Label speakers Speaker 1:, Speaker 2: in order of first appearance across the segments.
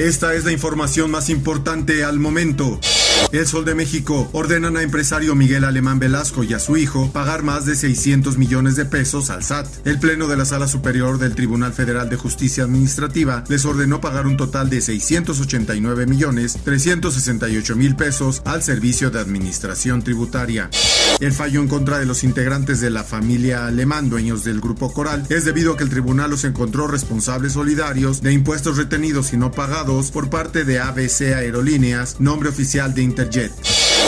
Speaker 1: Esta es la información más importante al momento. El Sol de México ordenan a empresario Miguel Alemán Velasco y a su hijo pagar más de 600 millones de pesos al SAT. El Pleno de la Sala Superior del Tribunal Federal de Justicia Administrativa les ordenó pagar un total de 689 millones 368 mil pesos al Servicio de Administración Tributaria. El fallo en contra de los integrantes de la familia Alemán, dueños del grupo Coral, es debido a que el tribunal los encontró responsables solidarios de impuestos retenidos y no pagados por parte de ABC Aerolíneas, nombre oficial de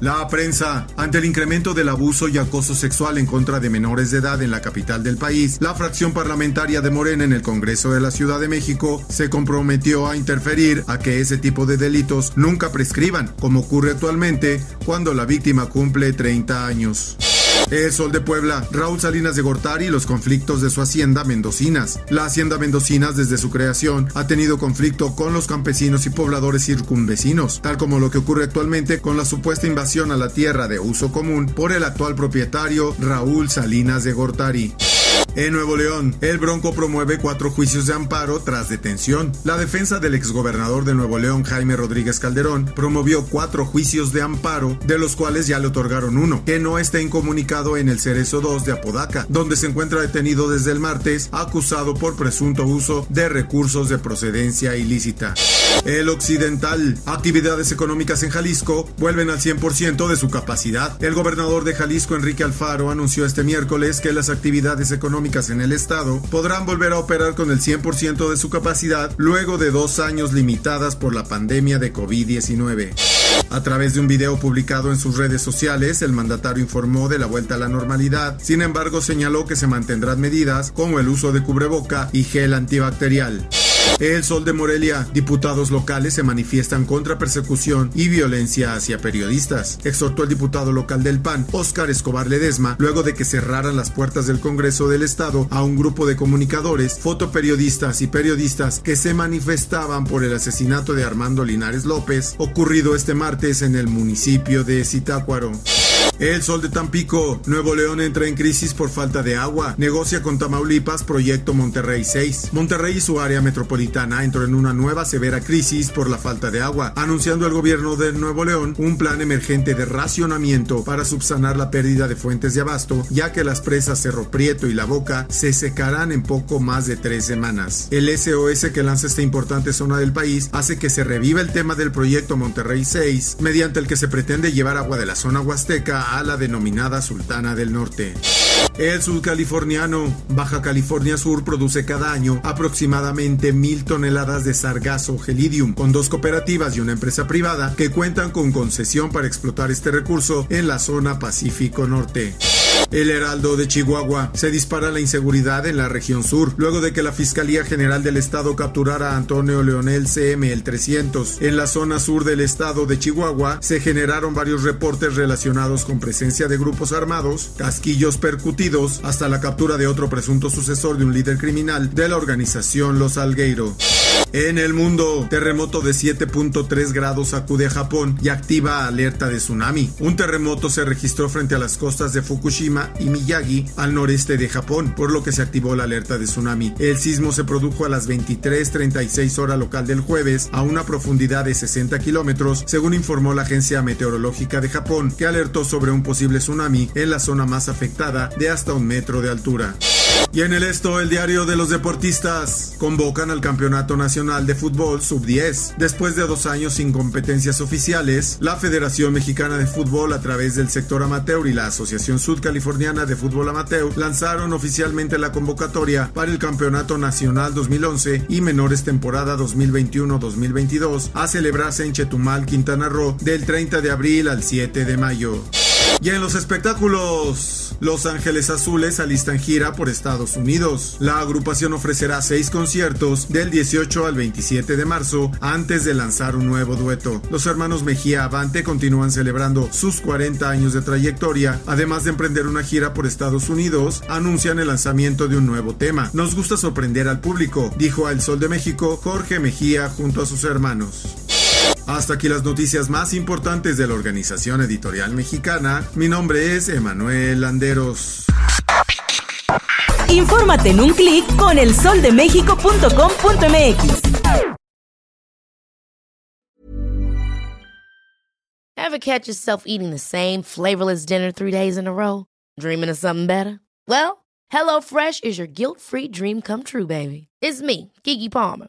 Speaker 1: La prensa, ante el incremento del abuso y acoso sexual en contra de menores de edad en la capital del país, la fracción parlamentaria de Morena en el Congreso de la Ciudad de México se comprometió a interferir a que ese tipo de delitos nunca prescriban, como ocurre actualmente cuando la víctima cumple 30 años. El Sol de Puebla, Raúl Salinas de Gortari y los conflictos de su hacienda Mendocinas. La hacienda Mendocinas desde su creación ha tenido conflicto con los campesinos y pobladores circunvecinos, tal como lo que ocurre actualmente con la supuesta invasión a la tierra de uso común por el actual propietario Raúl Salinas de Gortari. En Nuevo León, el Bronco promueve cuatro juicios de amparo tras detención. La defensa del exgobernador de Nuevo León, Jaime Rodríguez Calderón, promovió cuatro juicios de amparo, de los cuales ya le otorgaron uno, que no está incomunicado en el Cerezo 2 de Apodaca, donde se encuentra detenido desde el martes, acusado por presunto uso de recursos de procedencia ilícita. El Occidental, actividades económicas en Jalisco vuelven al 100% de su capacidad. El gobernador de Jalisco, Enrique Alfaro, anunció este miércoles que las actividades económicas en el estado podrán volver a operar con el 100% de su capacidad luego de dos años limitadas por la pandemia de COVID-19. A través de un video publicado en sus redes sociales, el mandatario informó de la vuelta a la normalidad, sin embargo señaló que se mantendrán medidas como el uso de cubreboca y gel antibacterial. El Sol de Morelia, diputados locales se manifiestan contra persecución y violencia hacia periodistas. Exhortó el diputado local del PAN, Óscar Escobar Ledesma, luego de que cerraran las puertas del Congreso del Estado a un grupo de comunicadores, fotoperiodistas y periodistas que se manifestaban por el asesinato de Armando Linares López, ocurrido este martes en el municipio de Zitácuaro. El Sol de Tampico, Nuevo León entra en crisis por falta de agua. Negocia con Tamaulipas Proyecto Monterrey 6. Monterrey y su área metropolitana entró en una nueva severa crisis por la falta de agua, anunciando el gobierno de Nuevo León un plan emergente de racionamiento para subsanar la pérdida de fuentes de abasto, ya que las presas Cerro Prieto y La Boca se secarán en poco más de tres semanas. El SOS que lanza esta importante zona del país hace que se reviva el tema del proyecto Monterrey 6, mediante el que se pretende llevar agua de la zona huasteca a la denominada Sultana del Norte. El sudcaliforniano Baja California Sur produce cada año aproximadamente mil toneladas de sargazo gelidium, con dos cooperativas y una empresa privada que cuentan con concesión para explotar este recurso en la zona Pacífico Norte. El Heraldo de Chihuahua se dispara la inseguridad en la región sur, luego de que la Fiscalía General del Estado capturara a Antonio Leonel CM el 300. En la zona sur del estado de Chihuahua se generaron varios reportes relacionados con presencia de grupos armados, casquillos percutidos, hasta la captura de otro presunto sucesor de un líder criminal de la organización Los Algueiro. En el mundo, terremoto de 7.3 grados sacude a Japón y activa alerta de tsunami. Un terremoto se registró frente a las costas de Fukushima y Miyagi al noreste de Japón, por lo que se activó la alerta de tsunami. El sismo se produjo a las 23:36 hora local del jueves a una profundidad de 60 kilómetros, según informó la Agencia Meteorológica de Japón, que alertó sobre un posible tsunami en la zona más afectada de hasta un metro de altura. Y en el esto, el diario de los deportistas convocan al Campeonato Nacional de Fútbol Sub-10. Después de dos años sin competencias oficiales, la Federación Mexicana de Fútbol a través del sector amateur y la Asociación Sudcaliforniana de Fútbol Amateur lanzaron oficialmente la convocatoria para el Campeonato Nacional 2011 y Menores temporada 2021-2022 a celebrarse en Chetumal, Quintana Roo, del 30 de abril al 7 de mayo. Y en los espectáculos, Los Ángeles Azules alistan gira por Estados Unidos. La agrupación ofrecerá seis conciertos del 18 al 27 de marzo antes de lanzar un nuevo dueto. Los hermanos Mejía Avante continúan celebrando sus 40 años de trayectoria, además de emprender una gira por Estados Unidos, anuncian el lanzamiento de un nuevo tema. Nos gusta sorprender al público, dijo a El Sol de México Jorge Mejía junto a sus hermanos. Hasta aquí las noticias más importantes de la Organización Editorial Mexicana. Mi nombre es Emanuel Landeros.
Speaker 2: Infórmate en un clic con elsoldemexico.com.mx.
Speaker 3: Ever catch yourself eating the same flavorless dinner three days in a row? Dreaming of something better? Well, HelloFresh is your guilt-free dream come true, baby. It's me, Kiki Palmer.